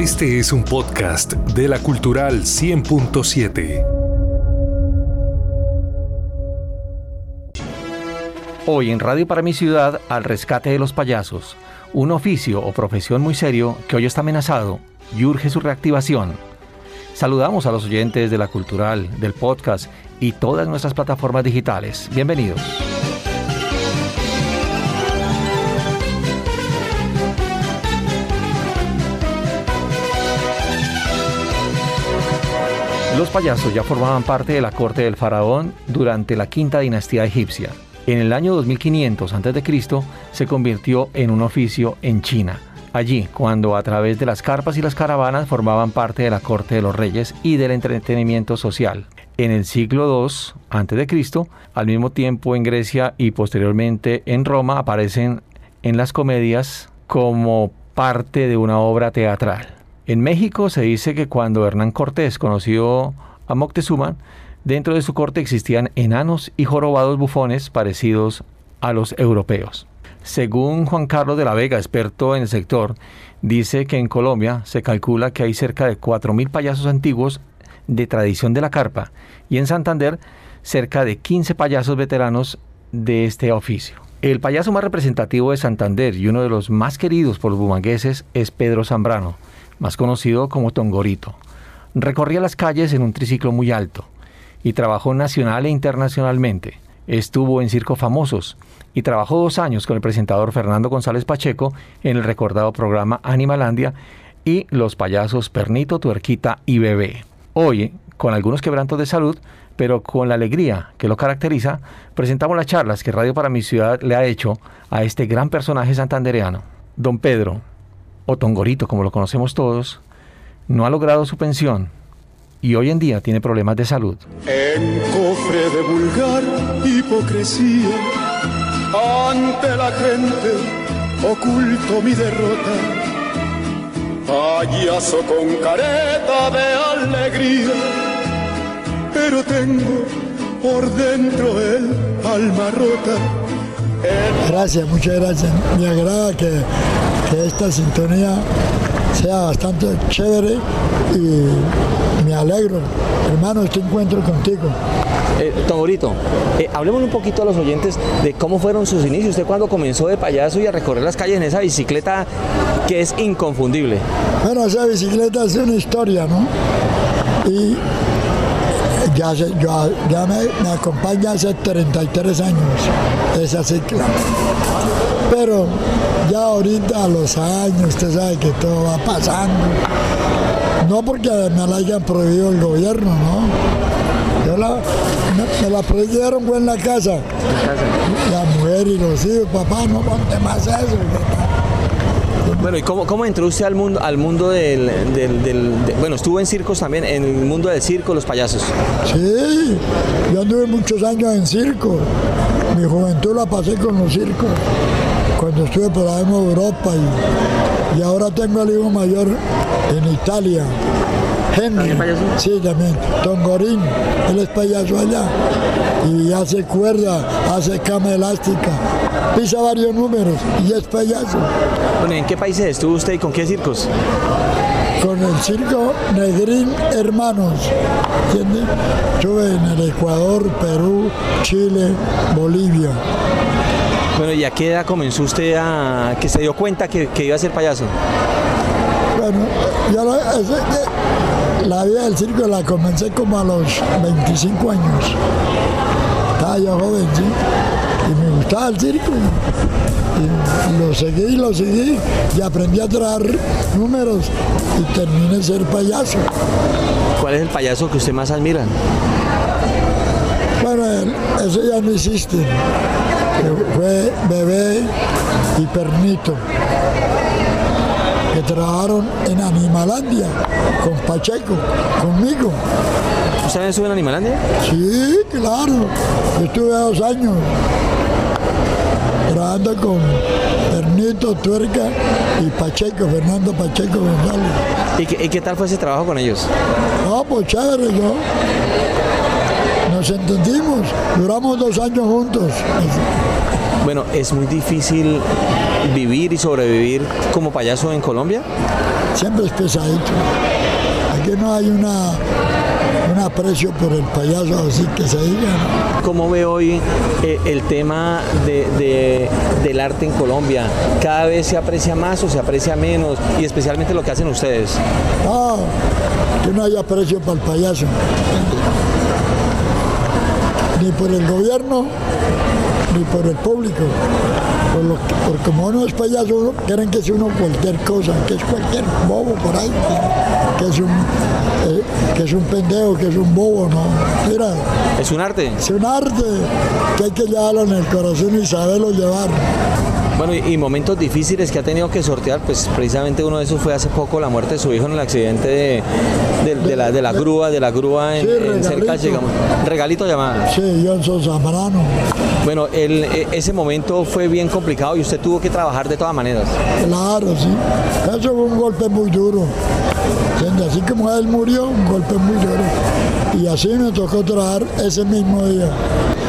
Este es un podcast de la Cultural 100.7. Hoy en Radio para mi ciudad, al rescate de los payasos, un oficio o profesión muy serio que hoy está amenazado y urge su reactivación. Saludamos a los oyentes de la Cultural, del podcast y todas nuestras plataformas digitales. Bienvenidos. Los payasos ya formaban parte de la corte del faraón durante la quinta dinastía egipcia. En el año 2500 a.C. se convirtió en un oficio en China. Allí, cuando a través de las carpas y las caravanas formaban parte de la corte de los reyes y del entretenimiento social. En el siglo II a.C., al mismo tiempo en Grecia y posteriormente en Roma aparecen en las comedias como parte de una obra teatral. En México se dice que cuando Hernán Cortés conoció a Moctezuma, dentro de su corte existían enanos y jorobados bufones parecidos a los europeos. Según Juan Carlos de la Vega, experto en el sector, dice que en Colombia se calcula que hay cerca de 4.000 payasos antiguos de tradición de la carpa y en Santander cerca de 15 payasos veteranos de este oficio. El payaso más representativo de Santander y uno de los más queridos por los bumangueses es Pedro Zambrano, más conocido como Tongorito. Recorría las calles en un triciclo muy alto y trabajó nacional e internacionalmente. Estuvo en circos famosos y trabajó dos años con el presentador Fernando González Pacheco en el recordado programa Animalandia y los payasos Pernito, Tuerquita y Bebé. Hoy, con algunos quebrantos de salud, pero con la alegría que lo caracteriza, presentamos las charlas que Radio para mi ciudad le ha hecho a este gran personaje santandereano. Don Pedro, o Tongorito como lo conocemos todos, no ha logrado su pensión y hoy en día tiene problemas de salud. En cofre de vulgar hipocresía, ante la gente oculto mi derrota, payaso con careta de alegría, pero tengo por dentro el alma rota. Gracias, muchas gracias. Me agrada que que esta sintonía sea bastante chévere y me alegro, hermano, este encuentro contigo. Eh, Tongorito, eh, hablemos un poquito a los oyentes de cómo fueron sus inicios. Usted cuando comenzó de payaso y a recorrer las calles en esa bicicleta que es inconfundible. Bueno, esa bicicleta es una historia, ¿no? Y ya, ya me, me, acompaña hace 33 años esa cicla. Pero ya ahorita a los años, usted sabe que todo va pasando. No porque me la hayan prohibido el gobierno, ¿no? Yo la, me, la prohibieron en la casa. La mujer y los hijos, papá, no ponte más eso. Bueno, ¿y cómo, cómo, entró usted al mundo, al mundo del, Bueno, estuvo en circos también, en el mundo del circo, los payasos. Sí, yo anduve muchos años en circo. Mi juventud la pasé con los circos cuando estuve por ahí en Europa y, ahora tengo el hijo mayor en Italia. Henry, sí también, Tongorín, él es payaso allá y hace cuerda, hace cama elástica, pisa varios números y es payaso. Bueno, ¿en qué países estuvo usted y con qué circos? Con el circo Negrín Hermanos, ¿entiende? Estuve en el Ecuador, Perú, Chile, Bolivia. Bueno, ¿y a qué edad comenzó usted a que se dio cuenta que, iba a ser payaso? Bueno, yo la, vida del circo la comencé como a los 25 años. Estaba yo joven, sí. Y me gustaba el circo. Y, lo seguí, lo seguí y aprendí a traer números y terminé ser payaso. ¿Cuál es el payaso que usted más admira? Bueno, eso ya no existe fue Bebé y Pernito, que trabajaron en Animalandia con Pacheco, conmigo. ¿Usted estuvo en Animalandia? Sí, claro. Yo estuve dos años trabajando con Pernito, Tuerca y Pacheco, Fernando Pacheco González. ¿Y qué, ¿Y qué, tal fue ese trabajo con ellos? No, pues chévere, yo. Nos entendimos, duramos dos años juntos. Bueno, es muy difícil vivir y sobrevivir como payaso en Colombia? Siempre es pesadito. Aquí no hay una un aprecio por el payaso, así que se diga. ¿Cómo ve hoy eh, el tema del arte en Colombia? ¿Cada vez se aprecia más o se aprecia menos? Y especialmente lo que hacen ustedes. No, que no hay aprecio para el payaso. Ni por el gobierno, ni por el público. porque como uno es payaso, quieren que sea uno cualquier cosa, que es cualquier bobo por ahí, que, es un que es un pendejo, que es un bobo, ¿no? Mira. Es un arte. Es un arte que hay que llevarlo en el corazón y saberlo llevar. Bueno, y, momentos difíciles que ha tenido que sortear, pues precisamente uno de esos fue hace poco la muerte de su hijo en el accidente de, la, de la grúa, de la grúa en, cerca, llegamos. Regalito llamada. Sí, Johnson Zambrano. Bueno, el, e, ese momento fue bien complicado y usted tuvo que trabajar de todas maneras. Claro, sí. Eso fue un golpe muy duro. Así como él murió, un golpe muy duro. Y así me tocó trabajar ese mismo día.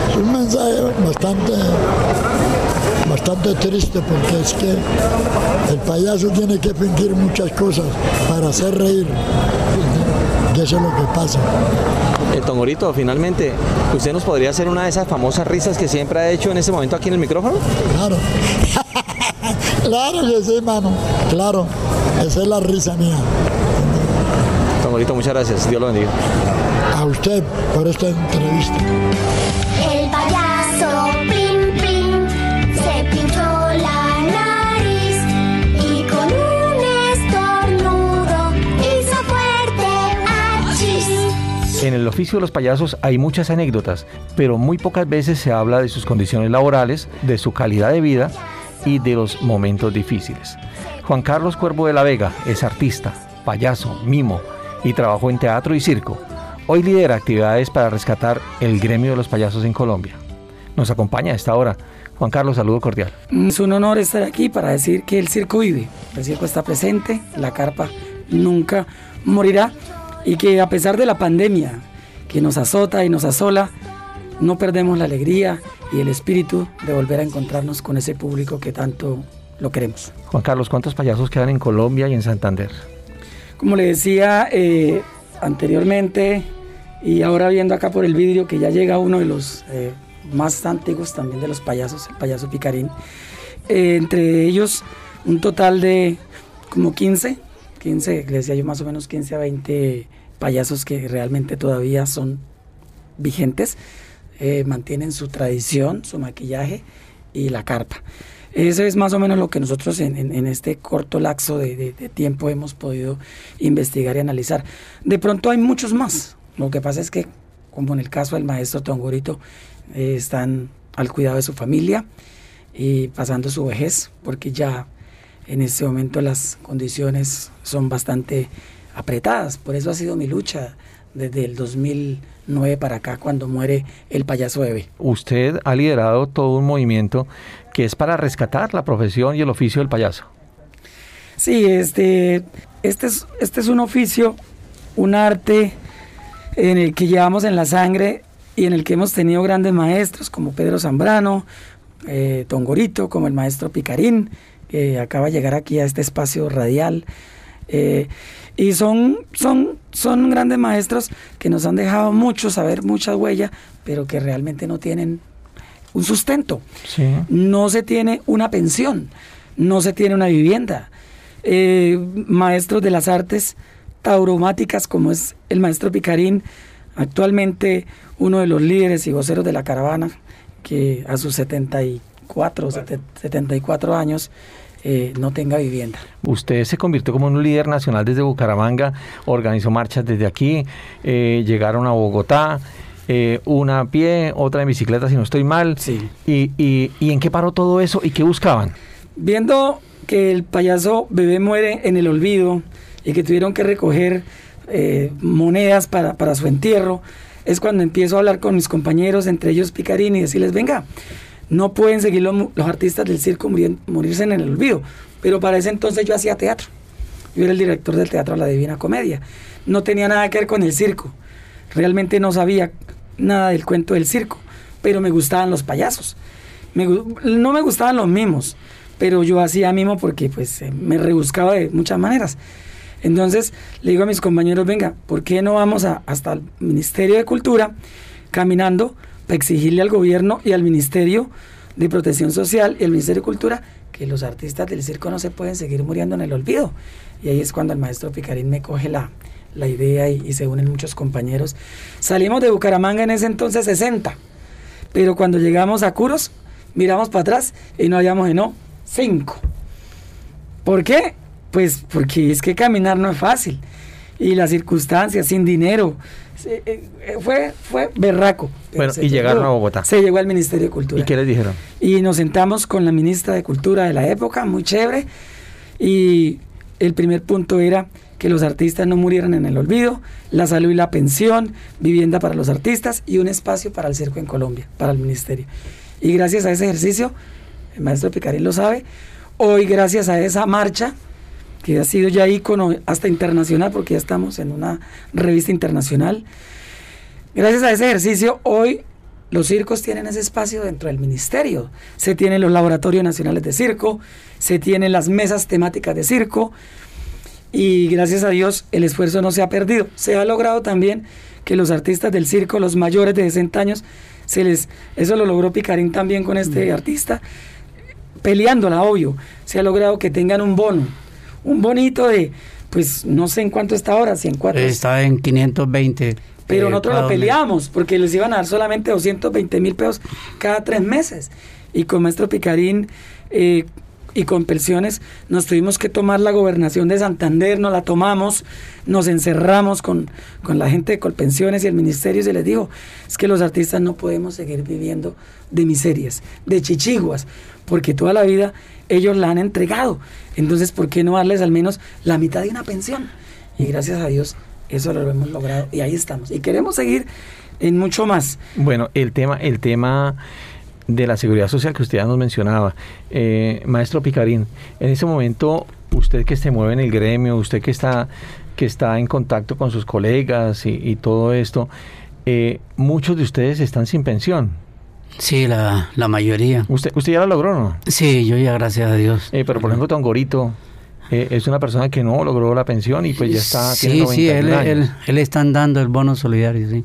Es un mensaje bastante bastante triste porque es que el payaso tiene que fingir muchas cosas para hacer reír. Y eso es lo que pasa. El eh, Tongorito, finalmente, ¿usted nos podría hacer una de esas famosas risas que siempre ha hecho en ese momento aquí en el micrófono? Claro. claro que sí, mano. Claro. Esa es la risa mía. Tongorito, muchas gracias. Dios lo bendiga. A usted por esta entrevista. En el oficio de los payasos hay muchas anécdotas, pero muy pocas veces se habla de sus condiciones laborales, de su calidad de vida y de los momentos difíciles. Juan Carlos Cuervo de la Vega es artista, payaso, mimo y trabajó en teatro y circo. Hoy lidera actividades para rescatar el gremio de los payasos en Colombia. Nos acompaña a esta hora. Juan Carlos, saludo cordial. Es un honor estar aquí para decir que el circo vive. El circo está presente, la carpa nunca morirá y que a pesar de la pandemia que nos azota y nos asola, no perdemos la alegría y el espíritu de volver a encontrarnos con ese público que tanto lo queremos. Juan Carlos, ¿cuántos payasos quedan en Colombia y en Santander? Como le decía eh, anteriormente y ahora viendo acá por el vidrio que ya llega uno de los eh, más antiguos también de los payasos, el payaso Picarín, eh, entre ellos un total de como 15 15, le decía yo más o menos 15 a 20 payasos que realmente todavía son vigentes, eh, mantienen su tradición, su maquillaje y la carpa. Eso es más o menos lo que nosotros en, este corto lapso de, tiempo hemos podido investigar y analizar. De pronto hay muchos más. Lo que pasa es que, como en el caso del maestro Tongorito, eh, están al cuidado de su familia y pasando su vejez, porque ya en este momento las condiciones son bastante apretadas. Por eso ha sido mi lucha desde el 2009 para acá, cuando muere el payaso Eve. Usted ha liderado todo un movimiento que es para rescatar la profesión y el oficio del payaso. Sí, este, este, es, este es un oficio, un arte en el que llevamos en la sangre y en el que hemos tenido grandes maestros como Pedro Zambrano, eh, Tongorito, como el maestro Picarín, que acaba de llegar aquí a este espacio radial. Eh, y son, son, son grandes maestros que nos han dejado mucho saber, mucha huella, pero que realmente no tienen un sustento. No se tiene una pensión, no se tiene una vivienda. Eh, maestros de las artes tauromáticas, como es el maestro Picarín, actualmente uno de los líderes y voceros de la caravana, que a sus 74, 74 años eh, no tenga vivienda. Usted se convirtió como un líder nacional desde Bucaramanga, organizó marchas desde aquí, eh, llegaron a Bogotá. Eh, una a pie, otra en bicicleta, si no estoy mal. Sí. Y, y, en qué paró todo eso y qué buscaban? Viendo que el payaso bebé muere en el olvido y que tuvieron que recoger monedas para, para su entierro, es cuando empiezo a hablar con mis compañeros, entre ellos Picarini, y decirles, venga, no pueden seguir los, artistas del circo morirse en el olvido. Pero para ese entonces yo hacía teatro. Yo era el director del teatro La Divina Comedia. No tenía nada que ver con el circo. Realmente no sabía nada del cuento del circo. Pero me gustaban los payasos. no me gustaban los mimos, pero yo hacía mimo porque pues eh, me rebuscaba de muchas maneras. Entonces le digo a mis compañeros, venga, ¿por qué no vamos a, hasta el Ministerio de Cultura caminando para exigirle al gobierno y al Ministerio de Protección Social y al Ministerio de Cultura que los artistas del circo no se pueden seguir muriendo en el olvido? Y ahí es cuando el maestro Picarín me coge la, la idea y, se unen muchos compañeros. Salimos de Bucaramanga en ese entonces 60, pero cuando llegamos a Curos, miramos para atrás y no habíamos no 5. ¿Por qué? Pues porque es que caminar no es fácil. Y las circunstancias, sin dinero, se- eh, eh, fue, fue berraco. Bueno, y llegaron llegó. a Bogotá. Se llegó al Ministerio de Cultura. ¿Y qué les dijeron? Y nos sentamos con la ministra de Cultura de la época, muy chévere. Y el primer punto era que los artistas no murieran en el olvido, la salud y la pensión, vivienda para los artistas y un espacio para el circo en Colombia, para el ministerio. Y gracias a ese ejercicio, el maestro Picarín lo sabe, hoy gracias a esa marcha, que ha sido ya ícono hasta internacional, porque ya estamos en una revista internacional, Gracias a ese ejercicio, hoy los circos tienen ese espacio dentro del ministerio. Se tienen los laboratorios nacionales de circo, se tienen las mesas temáticas de circo y gracias a Dios el esfuerzo no se ha perdido. Se ha logrado también que los artistas del circo, los mayores de 60 años, se les, eso lo logró Picarín también con este artista, peleándola, obvio. Se ha logrado que tengan un bono, un bonito de, pues no sé en cuánto está ahora, si en cuatro. Está en 520. Pero eh, nosotros lo peleamos porque les iban a dar solamente 220 mil pesos cada tres meses. Y con Maestro Picarín eh, y con pensiones nos tuvimos que tomar la gobernación de Santander, nos la tomamos, nos encerramos con, con la gente de Colpensiones y el ministerio y se les dijo, es que los artistas no podemos seguir viviendo de miserias, de chichiguas, porque toda la vida ellos la han entregado. Entonces, ¿por qué no darles al menos la mitad de una pensión? Y gracias a Dios eso lo hemos logrado y ahí estamos. Y queremos seguir en mucho más. Bueno, el tema, el tema de la seguridad social que usted ya nos mencionaba, eh, maestro Picarín, en ese momento usted que se mueve en el gremio, usted que está que está en contacto con sus colegas y, y todo esto, eh, muchos de ustedes están sin pensión. Sí, la, la mayoría. ¿Usted, usted ya lo logró, no? Sí, yo ya, gracias a Dios. Eh, pero por ejemplo, Tongorito eh, es una persona que no logró la pensión y pues ya está. tiene Sí, sí, 91 él, años. él, él están dando el bono solidario, sí.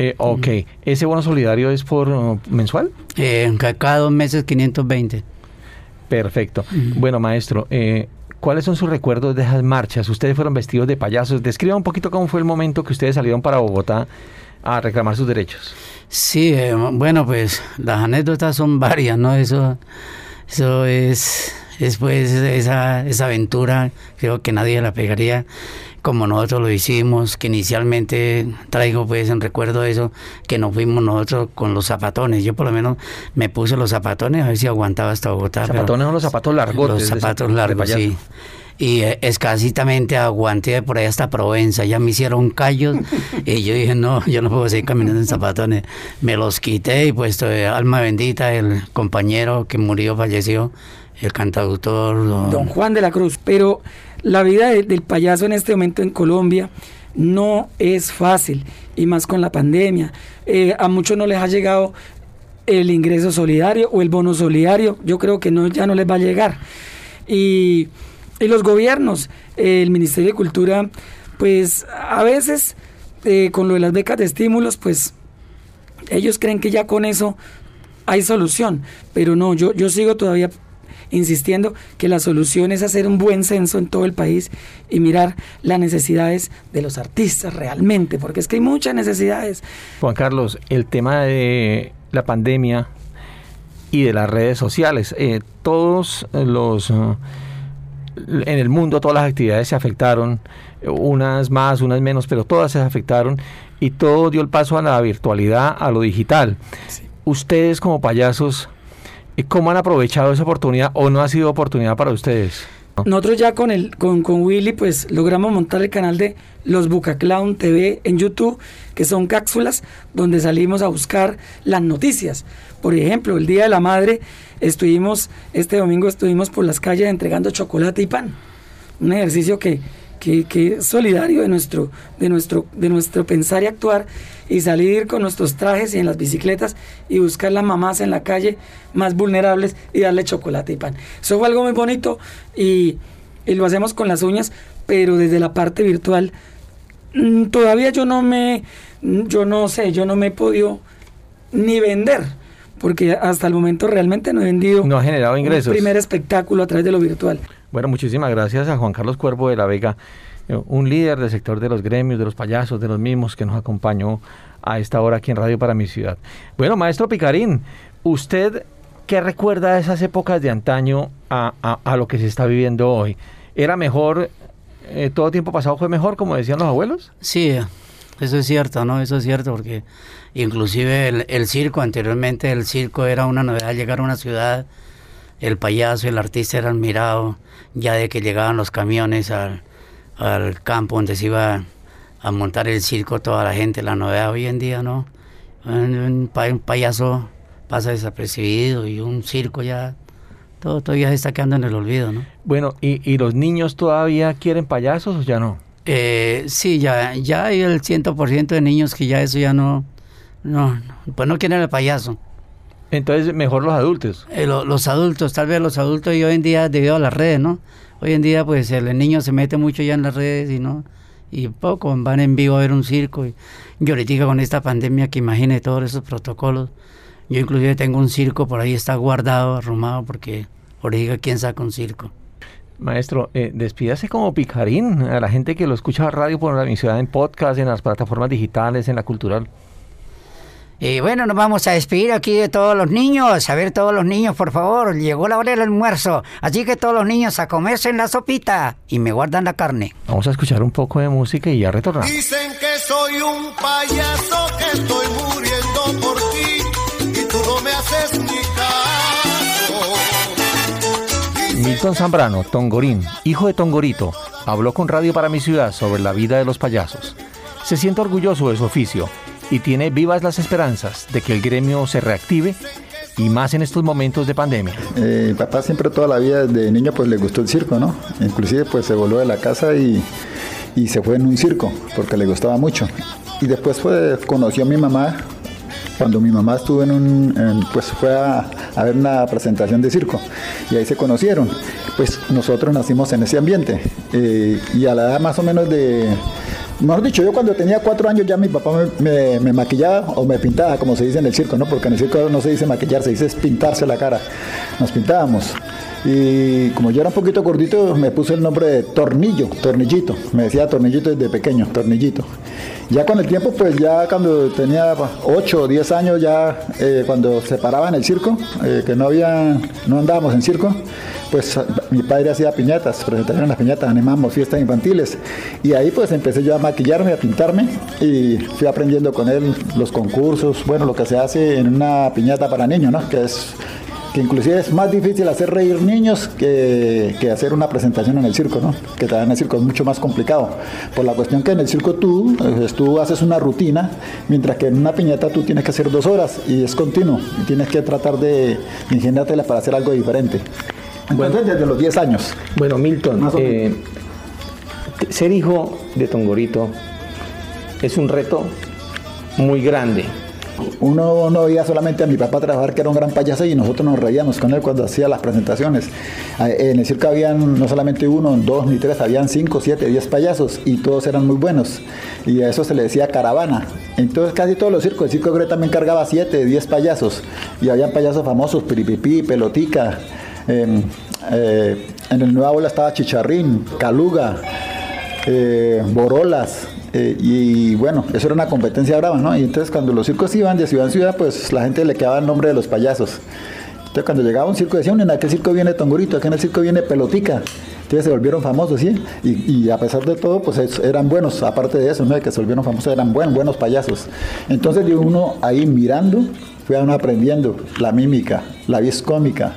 Eh, ok, ¿ese bono solidario es por uh, mensual? Eh, ca- cada dos meses 520. Perfecto. Bueno, maestro, eh, ¿cuáles son sus recuerdos de esas marchas? Ustedes fueron vestidos de payasos. Describa un poquito cómo fue el momento que ustedes salieron para Bogotá a reclamar sus derechos. Sí, eh, bueno, pues las anécdotas son varias, ¿no? Eso, eso es, es pues esa, esa aventura, creo que nadie la pegaría como nosotros lo hicimos, que inicialmente traigo pues en recuerdo eso, que nos fuimos nosotros con los zapatones. Yo por lo menos me puse los zapatones a ver si aguantaba hasta Bogotá. Zapatones son los zapatos largotes. Los zapatos de largos, sí. Y eh, escasitamente aguanté por ahí hasta Provenza. Ya me hicieron callos y yo dije, no, yo no puedo seguir caminando en zapatones. Me los quité y pues eh, alma bendita, el compañero que murió, falleció, el cantautor. don- Juan de la Cruz. Pero la vida de- del payaso en este momento en Colombia no es fácil, y más con la pandemia. Eh, a muchos no les ha llegado el ingreso solidario o el bono solidario. Yo creo que no, ya no les va a llegar. Y, y los gobiernos, eh, el Ministerio de Cultura, pues a veces eh, con lo de las becas de estímulos, pues ellos creen que ya con eso hay solución, pero no, yo, yo sigo todavía insistiendo que la solución es hacer un buen censo en todo el país y mirar las necesidades de los artistas realmente, porque es que hay muchas necesidades. Juan Carlos, el tema de la pandemia y de las redes sociales, eh, todos los... en el mundo todas las actividades se afectaron, unas más, unas menos, pero todas se afectaron y todo dio el paso a la virtualidad, a lo digital. Ustedes como payasos, ¿cómo han aprovechado esa oportunidad o no ha sido oportunidad para ustedes? Nosotros ya con el con, con Willy pues logramos montar el canal de Los Bucaclown TV en YouTube, que son cápsulas donde salimos a buscar las noticias. Por ejemplo, el Día de la Madre estuvimos este domingo estuvimos por las calles entregando chocolate y pan. Un ejercicio que que, que solidario de nuestro, de, nuestro, de nuestro pensar y actuar y salir con nuestros trajes y en las bicicletas y buscar las mamás en la calle más vulnerables y darle chocolate y pan. Eso fue algo muy bonito y, y lo hacemos con las uñas, pero desde la parte virtual mm, todavía yo no me, yo no sé, yo no me he podido ni vender porque hasta el momento realmente no he vendido no ha generado ingresos. un primer espectáculo a través de lo virtual. Bueno, muchísimas gracias a Juan Carlos Cuervo de la Vega, eh, un líder del sector de los gremios, de los payasos, de los mismos que nos acompañó a esta hora aquí en Radio para mi ciudad. Bueno, maestro Picarín, ¿usted qué recuerda de esas épocas de antaño a, a, a lo que se está viviendo hoy? ¿Era mejor, eh, todo tiempo pasado fue mejor, como decían los abuelos? Sí, eso es cierto, ¿no? Eso es cierto, porque inclusive el, circo, anteriormente el circo era una novedad, llegar a una ciudad, el payaso, el artista eran mirados, ya de que llegaban los camiones al, campo donde se iba a montar el circo toda la gente, la novedad hoy en día, ¿no? Un payaso pasa desapercibido y un circo ya todo todavía se está quedando en el olvido, ¿no? Bueno, ¿y, y los niños todavía quieren payasos o ya no? Eh, sí, ya, ya hay el 100% de niños que ya eso ya no, no, pues no quieren el payaso. Entonces, mejor los adultos. Eh, lo, los adultos, tal vez los adultos y hoy en día debido a las redes, ¿no? Hoy en día pues el niño se mete mucho ya en las redes y no y poco van en vivo a ver un circo y yo ahorita con esta pandemia que imagine todos esos protocolos yo inclusive tengo un circo por ahí está guardado arrumado porque ahorita quién saca un circo Maestro, eh, despídase como picarín a la gente que lo escucha a radio por la ciudad en podcast, en las plataformas digitales, en la cultural. Y bueno, nos vamos a despedir aquí de todos los niños. A ver, todos los niños, por favor, llegó la hora del almuerzo. Así que todos los niños a comerse en la sopita y me guardan la carne. Vamos a escuchar un poco de música y ya retornamos. Dicen que soy un payaso, que estoy muriendo por Milton Zambrano, Tongorín, hijo de Tongorito, habló con Radio para mi ciudad sobre la vida de los payasos. Se siente orgulloso de su oficio y tiene vivas las esperanzas de que el gremio se reactive y más en estos momentos de pandemia. Eh, mi papá siempre toda la vida de niño pues le gustó el circo, ¿no? Inclusive pues se volvió de la casa y, y se fue en un circo porque le gustaba mucho. Y después fue, conoció a mi mamá cuando mi mamá estuvo en un, pues fue a, ver una presentación de circo y ahí se conocieron. Pues nosotros nacimos en ese ambiente eh, y a la edad más o menos de Mejor dicho, yo cuando tenía cuatro años ya mi papá me, me, maquillaba o me pintaba, como se dice en el circo, ¿no? Porque en el circo no se dice maquillar, se dice pintarse la cara. Nos pintábamos. Y como yo era un poquito gordito, me puse el nombre de Tornillo, Tornillito. Me decía Tornillito desde pequeño, Tornillito. Ya con el tiempo, pues ya cuando tenía 8 o 10 años, ya eh, cuando se paraba en el circo, eh, que no había, no andábamos en circo, pues mi padre hacía piñatas, presentaciones en las piñatas, animamos fiestas infantiles. Y ahí pues empecé yo a maquillarme, a pintarme y fui aprendiendo con él los concursos, bueno, lo que se hace en una piñata para niños, ¿no? Que es que inclusive es más difícil hacer reír niños que, que, hacer una presentación en el circo, ¿no? Que también en el circo es mucho más complicado. Por la cuestión que en el circo tú, pues, tú haces una rutina, mientras que en una piñata tú tienes que hacer dos horas y es continuo. Y tienes que tratar de ingeniártela para hacer algo diferente. Bueno, Entonces, desde los 10 años. Bueno, Milton, eh, ser hijo de Tongorito es un reto muy grande. Uno no veía solamente a mi papá trabajar, que era un gran payaso, y nosotros nos reíamos con él cuando hacía las presentaciones. En el circo habían no solamente uno, dos ni tres, habían cinco, siete, diez payasos, y todos eran muy buenos. Y a eso se le decía caravana. Entonces casi todos los circos, el circo Gre también cargaba siete, diez payasos. Y habían payasos famosos, Piripipí, Pelotica. Eh, eh, en el Nueva Ola estaba Chicharrín, Caluga, eh, Borolas, eh, y bueno, eso era una competencia brava, ¿no? Y entonces cuando los circos iban de ciudad en ciudad, pues la gente le quedaba el nombre de los payasos. Entonces cuando llegaba un circo decían, en aquel circo viene Tongurito, aquí en el circo viene Pelotica. Entonces se volvieron famosos, ¿sí? Y, a pesar de todo, pues eran buenos, aparte de eso, ¿no? De que se volvieron famosos, eran buen, buenos payasos. Entonces de uno ahí mirando, fue uno aprendiendo la mímica, la vis cómica,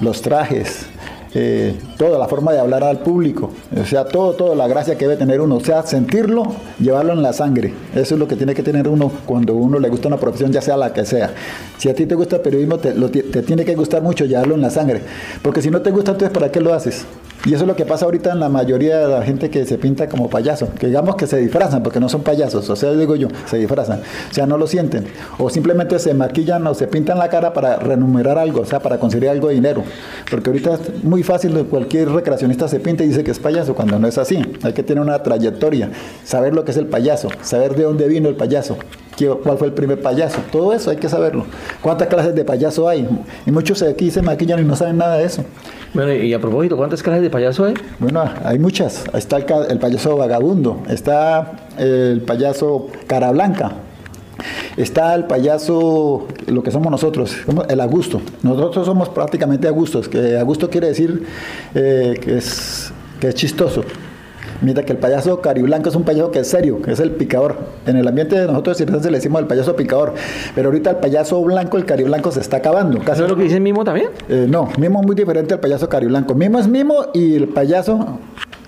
los trajes, eh, toda la forma de hablar al público, o sea, todo, toda la gracia que debe tener uno, o sea, sentirlo, llevarlo en la sangre. Eso es lo que tiene que tener uno cuando uno le gusta una profesión, ya sea la que sea. Si a ti te gusta el periodismo, te, lo, tiene que gustar mucho llevarlo en la sangre, porque si no te gusta, entonces ¿para qué lo haces? Y eso es lo que pasa ahorita en la mayoría de la gente que se pinta como payaso, que digamos que se disfrazan porque no son payasos, o sea, digo yo, se disfrazan, o sea, no lo sienten, o simplemente se maquillan o se pintan la cara para renumerar algo, o sea, para conseguir algo de dinero, porque ahorita es muy fácil, cualquier recreacionista se pinta y dice que es payaso, cuando no es así, hay que tener una trayectoria, saber lo que es el payaso, saber de dónde vino el payaso, cuál fue el primer payaso, todo eso hay que saberlo, cuántas clases de payaso hay, y muchos aquí se maquillan y no saben nada de eso. Bueno, y a propósito, ¿cuántas clases de payaso hay? Bueno, hay muchas. Está el, payaso vagabundo, está el payaso cara blanca, está el payaso, lo que somos nosotros, el Augusto. Nosotros somos prácticamente Augustos, que Augusto quiere decir eh, que, es, que es chistoso. Mientras que el payaso cariblanco es un payaso que es serio, que es el picador. En el ambiente de nosotros siempre le decimos el payaso picador. Pero ahorita el payaso blanco, el cariblanco se está acabando. ¿Eso es lo que dice Mimo también? Eh, no, Mimo es muy diferente al payaso cariblanco. Mimo es Mimo y el payaso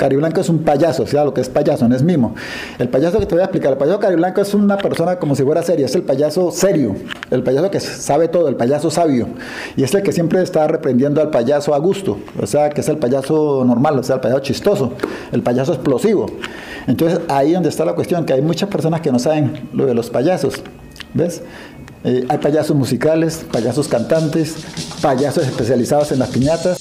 Cariblanco es un payaso, o sea, lo que es payaso, no es mimo. El payaso que te voy a explicar, el payaso Cariblanco es una persona como si fuera seria, es el payaso serio, el payaso que sabe todo, el payaso sabio. Y es el que siempre está reprendiendo al payaso a gusto, o sea, que es el payaso normal, o sea, el payaso chistoso, el payaso explosivo. Entonces, ahí donde está la cuestión, que hay muchas personas que no saben lo de los payasos, ¿ves? Eh, hay payasos musicales, payasos cantantes, payasos especializados en las piñatas.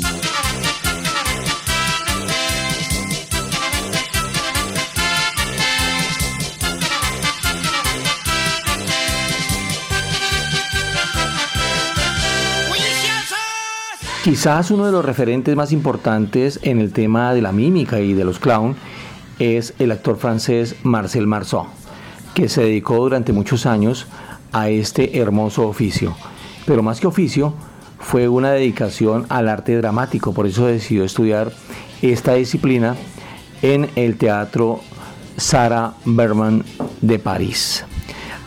Quizás uno de los referentes más importantes en el tema de la mímica y de los clowns es el actor francés Marcel Marceau, que se dedicó durante muchos años a este hermoso oficio. Pero más que oficio, fue una dedicación al arte dramático, por eso decidió estudiar esta disciplina en el Teatro Sarah Berman de París.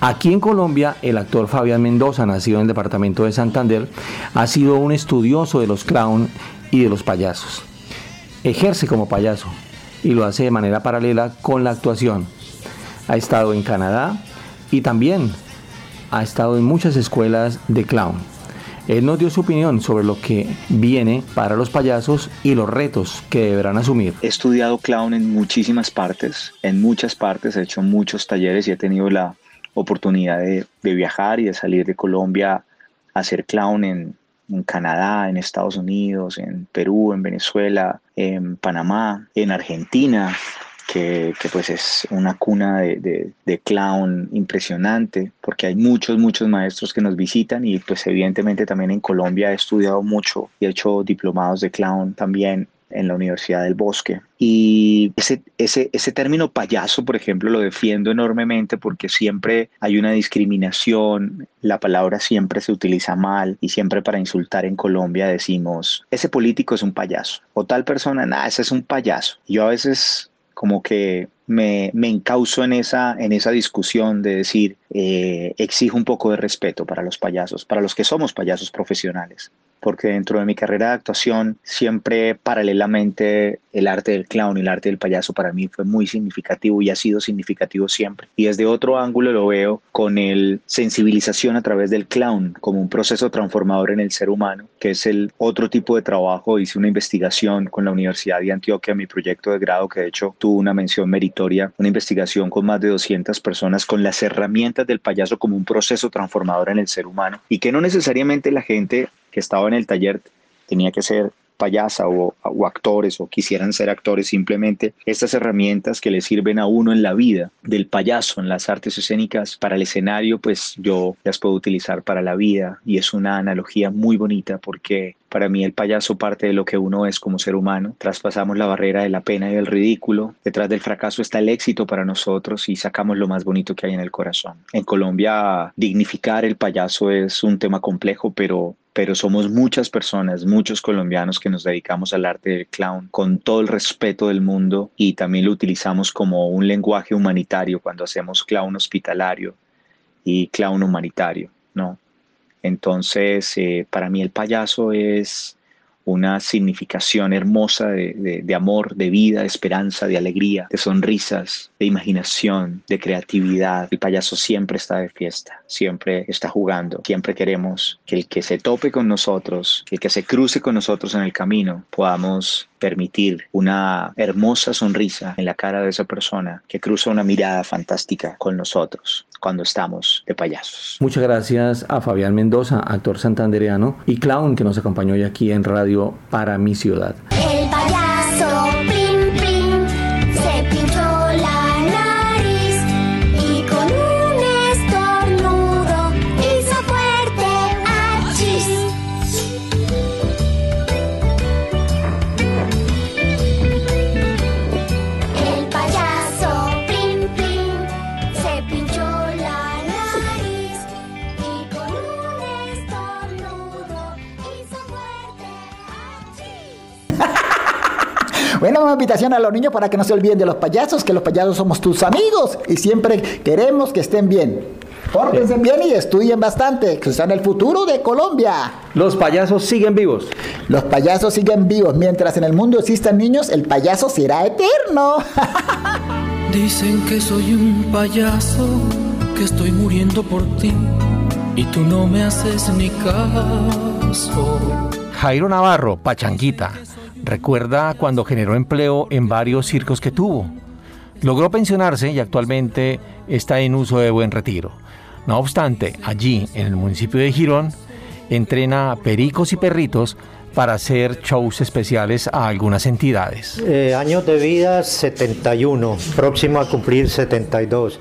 Aquí en Colombia, el actor Fabián Mendoza, nacido en el departamento de Santander, ha sido un estudioso de los clowns y de los payasos. Ejerce como payaso y lo hace de manera paralela con la actuación. Ha estado en Canadá y también ha estado en muchas escuelas de clown. Él nos dio su opinión sobre lo que viene para los payasos y los retos que deberán asumir. He estudiado clown en muchísimas partes, en muchas partes, he hecho muchos talleres y he tenido la oportunidad de, viajar y de salir de Colombia a ser clown en, Canadá, en Estados Unidos, en Perú, en Venezuela, en Panamá, en Argentina, que, pues es una cuna de, de, clown impresionante, porque hay muchos, muchos maestros que nos visitan y pues evidentemente también en Colombia he estudiado mucho y he hecho diplomados de clown también en la Universidad del Bosque. Y ese, ese, ese término payaso, por ejemplo, lo defiendo enormemente porque siempre hay una discriminación, la palabra siempre se utiliza mal y siempre para insultar en Colombia decimos, ese político es un payaso o tal persona, nada, ese es un payaso. Yo a veces como que me, me encauso en esa, en esa discusión de decir, eh, exijo un poco de respeto para los payasos, para los que somos payasos profesionales porque dentro de mi carrera de actuación siempre paralelamente el arte del clown y el arte del payaso para mí fue muy significativo y ha sido significativo siempre. Y desde otro ángulo lo veo con el sensibilización a través del clown como un proceso transformador en el ser humano, que es el otro tipo de trabajo. Hice una investigación con la Universidad de Antioquia, mi proyecto de grado, que de hecho tuvo una mención meritoria, una investigación con más de 200 personas con las herramientas del payaso como un proceso transformador en el ser humano y que no necesariamente la gente que estaba en el taller tenía que ser payasa o, actores o quisieran ser actores, simplemente estas herramientas que le sirven a uno en la vida del payaso, en las artes escénicas para el escenario, pues yo las puedo utilizar para la vida y es una analogía muy bonita porque para mí el payaso parte de lo que uno es como ser humano. Traspasamos la barrera de la pena y del ridículo. Detrás del fracaso está el éxito para nosotros y sacamos lo más bonito que hay en el corazón. En Colombia, dignificar el payaso es un tema complejo, pero pero somos muchas personas, muchos colombianos que nos dedicamos al arte del clown con todo el respeto del mundo y también lo utilizamos como un lenguaje humanitario cuando hacemos clown hospitalario y clown humanitario, ¿no? Entonces, eh, para mí el payaso es una significación hermosa de, amor, de vida, de esperanza, de alegría, de sonrisas, de imaginación, de creatividad. El payaso siempre está de fiesta, siempre está jugando, siempre queremos que el que se tope con nosotros, el que se cruce con nosotros en el camino, podamos permitir una hermosa sonrisa en la cara de esa persona que cruza una mirada fantástica con nosotros cuando estamos de payasos. Muchas gracias a Fabián Mendoza, actor santandereano y clown que nos acompañó hoy aquí en Radio para mi ciudad. El payaso Bueno, una invitación a los niños para que no se olviden de los payasos, que los payasos somos tus amigos y siempre queremos que estén bien. Pórtense bien y estudien bastante, que están el futuro de Colombia. Los payasos siguen vivos. Los payasos siguen vivos. Mientras en el mundo existan niños, el payaso será eterno. Dicen que soy un payaso, que estoy muriendo por ti y tú no me haces ni caso. Jairo Navarro, Pachanguita, recuerda cuando generó empleo en varios circos que tuvo. Logró pensionarse y actualmente está en uso de buen retiro. No obstante, allí, en el municipio de Girón, entrena pericos y perritos para hacer shows especiales a algunas entidades. Eh, años de vida 71, próximo a cumplir 72.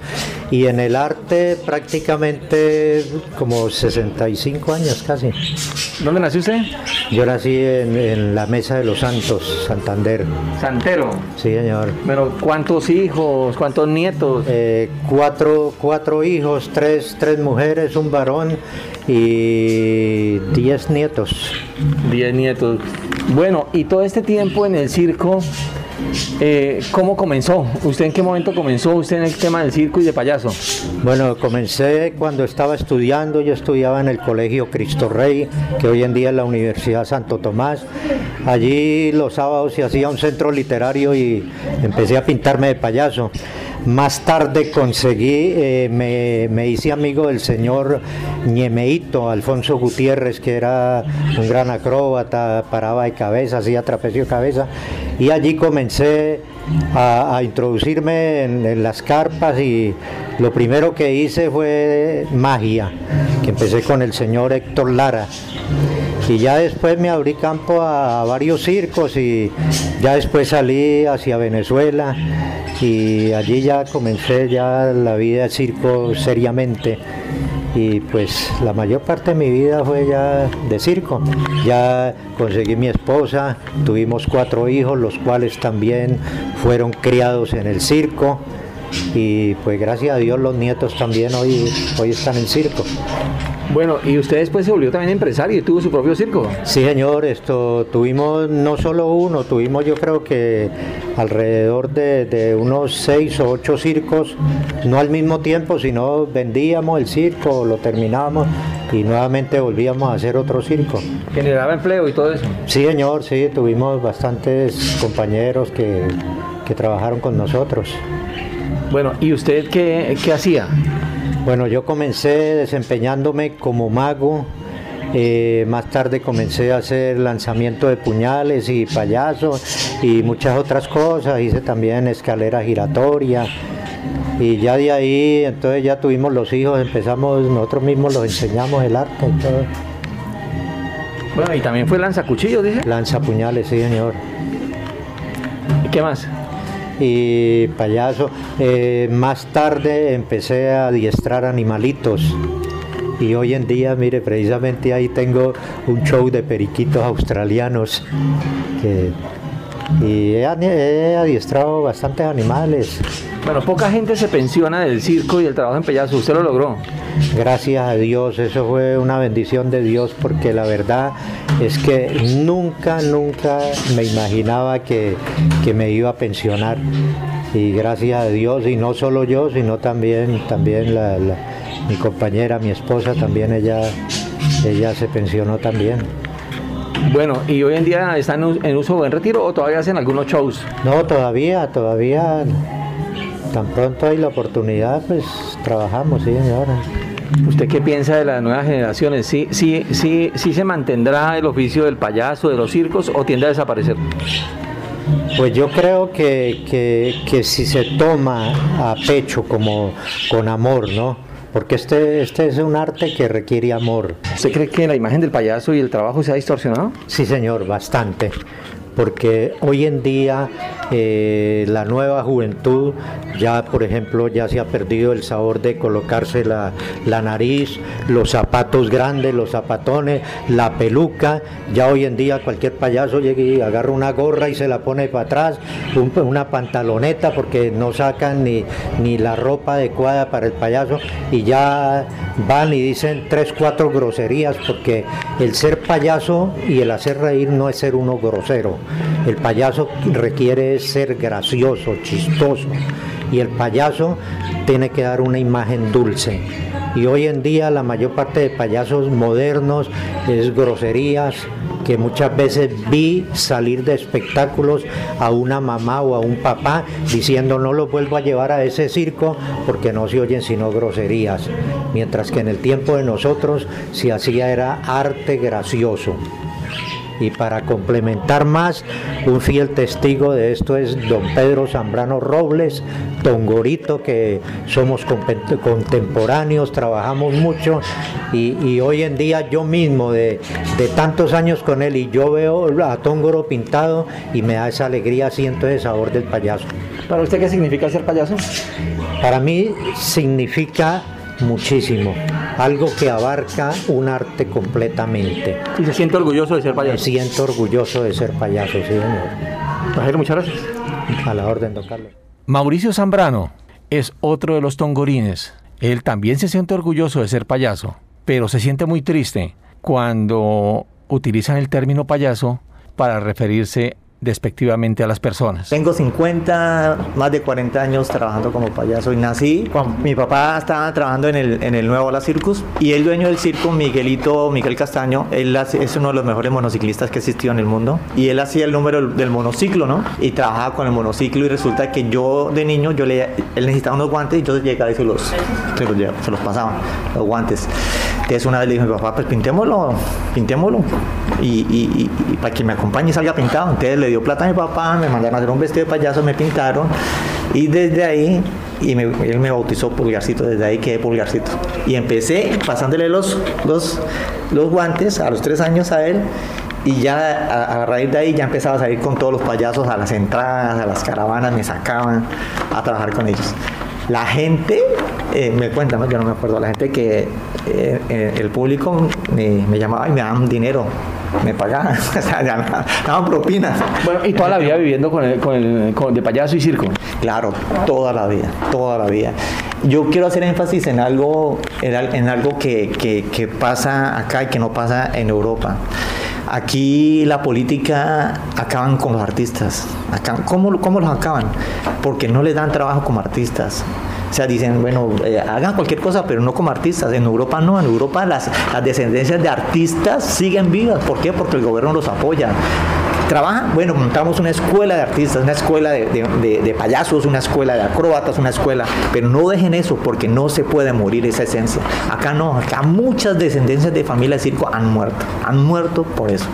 Y en el arte prácticamente como 65 años casi. ¿Dónde nació usted? Yo nací en, en la Mesa de los Santos, Santander. Santero. Sí, señor. Bueno, ¿cuántos hijos, cuántos nietos? Eh, cuatro, cuatro hijos, tres, tres mujeres, un varón y diez nietos. Diez nietos. Bueno, y todo este tiempo en el circo, eh, ¿cómo comenzó? ¿Usted en qué momento comenzó usted en el tema del circo y de payaso? Bueno, comencé cuando estaba estudiando, yo estudiaba en el Colegio Cristo Rey, que hoy en día es la Universidad Santo Tomás. Allí los sábados se hacía un centro literario y empecé a pintarme de payaso. Más tarde conseguí, eh, me, hice amigo del señor Ñemeito, Alfonso Gutiérrez, que era un gran acróbata, paraba de cabeza, hacía trapecio de cabeza, y allí comencé a, a introducirme en, en las carpas y lo primero que hice fue magia, que empecé con el señor Héctor Lara. Y ya después me abrí campo a, varios circos y ya después salí hacia Venezuela y allí ya comencé ya la vida de circo seriamente y pues la mayor parte de mi vida fue ya de circo. Ya conseguí mi esposa, tuvimos cuatro hijos, los cuales también fueron criados en el circo y pues gracias a Dios los nietos también hoy, hoy están en circo. Bueno, y usted después se volvió también empresario y tuvo su propio circo. Sí, señor, esto tuvimos no solo uno, tuvimos yo creo que alrededor de, de unos seis o ocho circos, no al mismo tiempo, sino vendíamos el circo, lo terminábamos y nuevamente volvíamos a hacer otro circo. Generaba empleo y todo eso. Sí, señor, sí, tuvimos bastantes compañeros que, que trabajaron con nosotros. Bueno, ¿y usted qué, qué hacía? Bueno, yo comencé desempeñándome como mago. eh, más tarde comencé a hacer lanzamiento de puñales y payasos y muchas otras cosas. Hice también escalera giratoria. Y ya de ahí, entonces ya tuvimos los hijos, empezamos, nosotros mismos los enseñamos el arte y todo. Bueno, y también fue lanzacuchillos, dice. Lanzapuñales, sí, señor. ¿Y qué más? Y payaso. Eh, más tarde empecé a adiestrar animalitos. Y hoy en día, mire, precisamente ahí tengo un show de periquitos australianos. que- y he, adiestrado bastantes animales. Bueno, poca gente se pensiona del circo y del trabajo en payaso. Usted lo logró. Gracias a Dios, eso fue una bendición de Dios porque la verdad es que nunca, nunca me imaginaba que, que me iba a pensionar. Y gracias a Dios, y no solo yo, sino también, también la- la- mi compañera, mi esposa, también ella, ella se pensionó también. Bueno, ¿y hoy en día están en us- en uso buen retiro o todavía hacen algunos shows? No, todavía, todavía, tan pronto hay la oportunidad, pues trabajamos, sí, señora. ¿Usted qué piensa de las nuevas generaciones? ¿Sí, sí, sí, sí se mantendrá el oficio del payaso, de los circos o tiende a desaparecer? Pues yo creo que, que, que si se toma a pecho como con amor, ¿no? Porque este, este es un arte que requiere amor. ¿Usted cree que la imagen del payaso y el trabajo se ha distorsionado? Sí, señor, bastante. Porque hoy en día eh, la nueva juventud ya, por ejemplo, ya se ha perdido el sabor de colocarse la, la nariz, los zapatos grandes, los zapatones, la peluca. Ya hoy en día cualquier payaso llega y agarra una gorra y se la pone para atrás, un- una pantaloneta porque no sacan ni, ni la ropa adecuada para el payaso y ya van y dicen tres, cuatro groserías porque el ser payaso y el hacer reír no es ser uno grosero. El payaso requiere ser gracioso, chistoso y el payaso tiene que dar una imagen dulce. Y hoy en día la mayor parte de payasos modernos es groserías que muchas veces vi salir de espectáculos a una mamá o a un papá diciendo no los vuelvo a llevar a ese circo porque no se oyen sino groserías. Mientras que en el tiempo de nosotros se hacía era arte gracioso. Y para complementar más, un fiel testigo de esto es don Pedro Zambrano Robles, Tongorito, que somos contemporáneos, trabajamos mucho y, y hoy en día yo mismo, de, de tantos años con él, y yo veo a Tongoro pintado y me da esa alegría, siento ese sabor del payaso. ¿Para usted qué significa ser payaso? Para mí significa muchísimo, algo que abarca un arte completamente. ¿Y se siente orgulloso de ser Me payaso? siento orgulloso de ser payaso, sí, señor. Rogelio, muchas gracias. A la orden, don Carlos. Mauricio Zambrano es otro de los tongorines. Él también se siente orgulloso de ser payaso, pero se siente muy triste cuando utilizan el término payaso para referirse despectivamente a las personas. Tengo 50, más de 40 años trabajando como payaso y nací cuando mi papá estaba trabajando en el, en el Nuevo La Circus y el dueño del circo, Miguelito, Miguel Castaño, él es uno de los mejores monociclistas que existió en el mundo y él hacía el número del monociclo, ¿no? Y trabajaba con el monociclo y resulta que yo de niño, yo le, él necesitaba unos guantes y yo llegaba y se los, se los, llevaba, se los pasaba, los guantes. Entonces una vez le dije a mi papá, pues pintémoslo, pintémoslo y, y- y- para que me acompañe y salga pintado. Entonces le dio plata a mi papá, me mandaron a hacer un vestido de payaso, me pintaron y desde ahí, y me- él me bautizó Pulgarcito, desde ahí quedé Pulgarcito. Y empecé pasándole los, los, los guantes a los tres años a él y ya a, a raíz de ahí ya empezaba a salir con todos los payasos a las entradas, a las caravanas, me sacaban a trabajar con ellos. La gente, eh, me cuentan, ¿no? yo no me acuerdo, la gente que eh, eh, el público me llamaba y me daban dinero, me pagaban, o sea, ya daban propinas. Bueno, y toda la vida viviendo con el, con el- con- de payaso y circo. Claro, toda la vida, toda la vida. Yo quiero hacer énfasis en algo, en, al- en algo que, que- que pasa acá y que no pasa en Europa. Aquí la política acaban con los artistas. Acaban- ¿Cómo, ¿Cómo los acaban? Porque no les dan trabajo como artistas. O sea, dicen, bueno, eh, hagan cualquier cosa, pero no como artistas. En Europa no, en Europa las, las descendencias de artistas siguen vivas. ¿Por qué? Porque el gobierno los apoya. Trabajan, bueno, montamos una escuela de artistas, una escuela de, de- payasos, una escuela de acróbatas, una escuela, pero no dejen eso porque no se puede morir esa esencia. Acá no, acá muchas descendencias de familia de circo han muerto, han muerto por eso,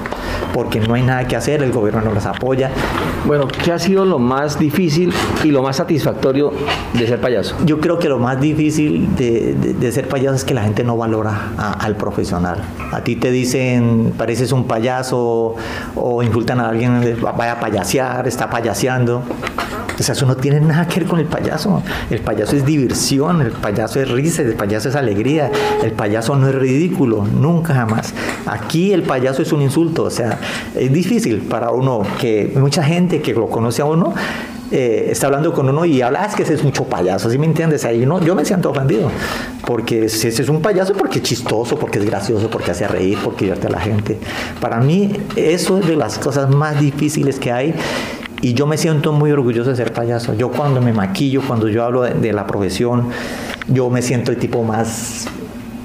porque no hay nada que hacer, el gobierno no los apoya. Bueno, ¿qué ha sido lo más difícil y lo más satisfactorio de ser payaso? Yo creo que lo más difícil de, de- de ser payaso es que la gente no valora a- al profesional. A ti te dicen, pareces un payaso o insultan a alguien, vaya a payasear, está payaseando. O sea, eso no tiene nada que ver con el payaso. El payaso es diversión, el payaso es risa, el payaso es alegría, el payaso no es ridículo, nunca jamás. Aquí el payaso es un insulto, o sea, es difícil para uno que mucha gente que lo conoce a uno eh, está hablando con uno y habla, "Ah, que ese es mucho payaso, ¿sí me entiendes? Ahí no, yo me siento ofendido, porque ese es un payaso, porque es chistoso, porque es gracioso, porque hace reír, porque divierte a la gente. Para mí, eso es de las cosas más difíciles que hay. Y yo me siento muy orgulloso de ser payaso. Yo cuando me maquillo, cuando yo hablo de, de la profesión, yo me siento el tipo más,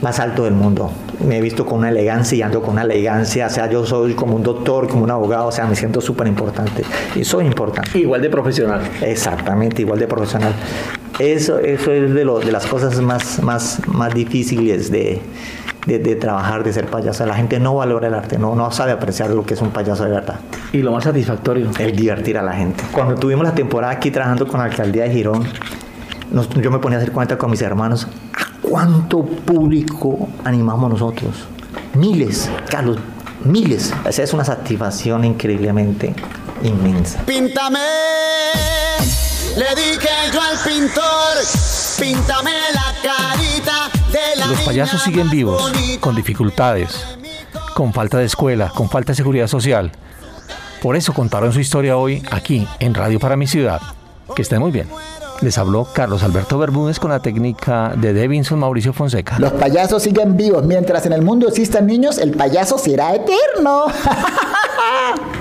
más alto del mundo. Me he visto con una elegancia y ando con una elegancia. O sea, yo soy como un doctor, como un abogado. O sea, me siento súper importante. Y soy importante. Igual de profesional. Exactamente, igual de profesional. Eso, eso es de, lo- de las cosas más, más, más difíciles de, de- de trabajar, de ser payaso. La gente no valora el arte, no, no sabe apreciar lo que es un payaso de verdad. Y lo más satisfactorio. El divertir a la gente. Cuando tuvimos la temporada aquí trabajando con la alcaldía de Girón, nos- yo me ponía a hacer cuenta con mis hermanos, ¿a cuánto público animamos nosotros? Miles, Carlos, miles. Esa es una satisfacción increíblemente inmensa. Píntame, le dije yo al pintor, píntame la carita Los payasos siguen vivos, con dificultades, con falta de escuela, con falta de seguridad social. Por eso contaron su historia hoy aquí en Radio para mi ciudad. Que estén muy bien. Les habló Carlos Alberto Bermúdez con la técnica de Devinson Mauricio Fonseca. Los payasos siguen vivos. Mientras en el mundo existan niños, el payaso será eterno.